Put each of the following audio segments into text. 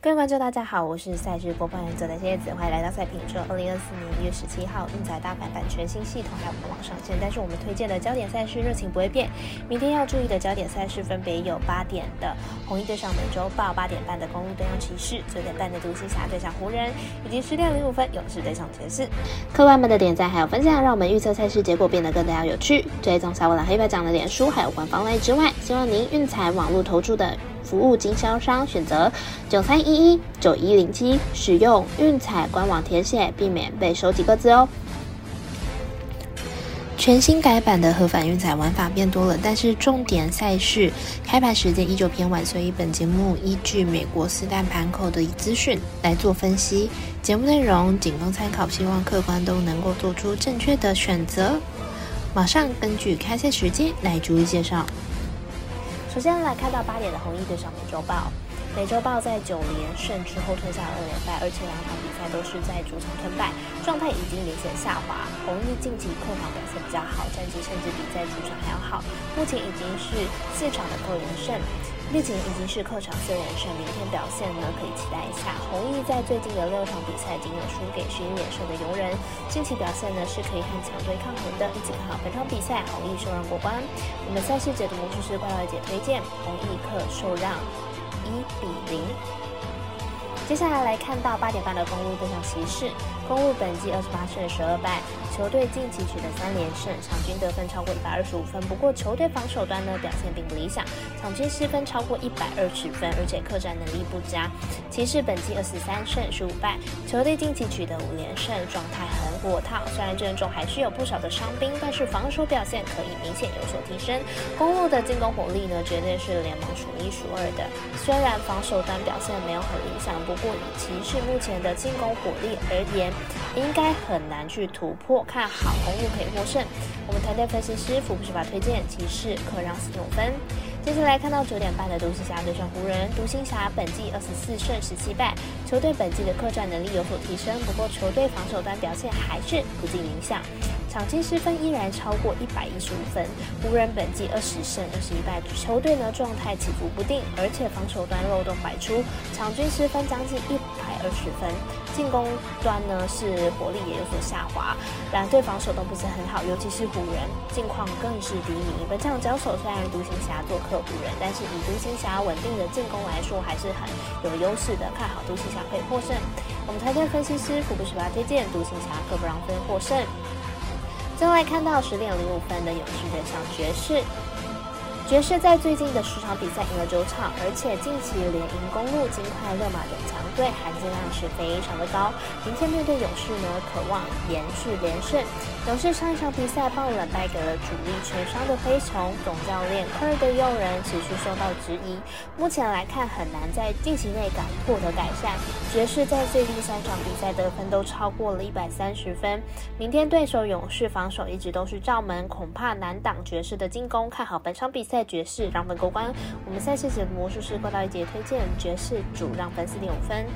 各位观众，大家好，我是赛事播报员佐藤蝎子，欢迎来到赛评车。二零二四年一月十七号，运彩大阪版全新系统还有官网上线，但是我们推荐的焦点赛事热情不会变。明天要注意的焦点赛事分别有八点的红衣对上美洲豹，八点半的公路对上骑士，九点半的独行侠对上湖人，以及十点零五分勇士对上爵士。客官们的点赞还有分享，让我们预测赛事结果变得更加有趣。追踪小五郎黑白奖的脸书还有官方类之外，希望您运彩网络投注的。服务经销商选择九三一一九一零七，使用运彩官网填写，避免被收几个字哦。全新改版的合法运彩玩法变多了，但是重点赛事开盘时间依旧偏晚，所以本节目依据美国四大盘口的资讯来做分析。节目内容仅供参考，希望客观都能够做出正确的选择。马上根据开赛时间来逐一介绍。首先来看到八点的红衣对上美洲豹，美洲豹在九连胜之后吞下二连败，而且两场比赛都是在主场吞败，状态已经明显下滑。红衣近期客场表现比较好，战绩甚至比在主场还要好，目前已经是四场的扣连胜。目前已经是客场四连胜，明天表现呢可以期待一下。红毅在最近的六场比赛仅有输给十一连胜的游人，近期表现呢是可以和强队抗衡的，一起看好本场比赛红毅受让过关。我们赛事解读魔术师怪盗姐推荐红毅客受让一比零。接下来来看到八点半的公路对上骑士，公路本季二十八胜十二败。球队近期取得三连胜，场均得分超过一百二十五分。不过球队防守端呢表现并不理想，场均失分超过一百二十分，而且客战能力不佳。骑士本季二十三胜十五败，球队近期取得五连胜，状态很火烫。虽然阵中还是有不少的伤兵，但是防守表现可以明显有所提升。公路的进攻火力呢，绝对是联盟数一数二的。虽然防守端表现没有很理想，不过以骑士目前的进攻火力而言，应该很难去突破。看好红路可以获胜，我们团队分析师福布斯把推荐骑士可让四点五分。接下来看到九点半的独行侠对上湖人，独行侠本季二十四胜十七败，球队本季的客战能力有所提升，不过球队防守端表现还是不尽理想。场均失分依然超过一百一十五分，湖人本季二十胜二十一败，球队呢状态起伏不定，而且防守端漏洞百出，场均失分将近一百二十分，进攻端呢是火力也有所下滑，两队防守都不是很好，尤其是湖人近况更是低迷。本场交手虽然独行侠做客湖人，但是以独行侠稳定的进攻来说，还是很有优势的，看好独行侠可以获胜。我们团队分析师福布斯巴推荐独行侠各不让分获胜。最后来看到十点零五分的勇士对上爵士。爵士在最近的十场比赛赢了九场，而且近期连赢公路、金块、勒马等强队，含金量是非常的高。明天面对勇士呢，渴望延续连胜。勇士上一场比赛爆冷败给了主力全伤的灰熊，总教练科尔的诱人持续受到质疑。目前来看，很难在近期内敢获得改善。爵士在最近三场比赛得分都超过了一百三十分。明天对手勇士防守一直都是罩门，恐怕难挡爵士的进攻。看好本场比赛。在爵士让分过关，我们赛事的魔术师过到一节推荐爵士主让分四点五分。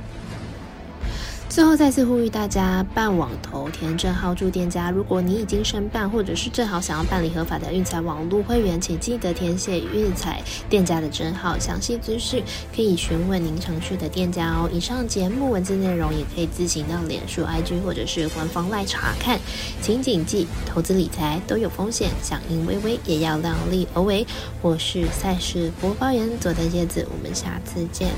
最后再次呼吁大家办网投填证号注店家。如果你已经申办，或者是正好想要办理合法的运彩网络会员，请记得填写运彩店家的证号。详细资讯可以询问您常去的店家哦。以上节目文字内容也可以自行到脸书 IG 或者是官方来查看。请谨记，投资理财都有风险，响应微微也要量力而为。我是赛事播报员佐藤叶子，我们下次见。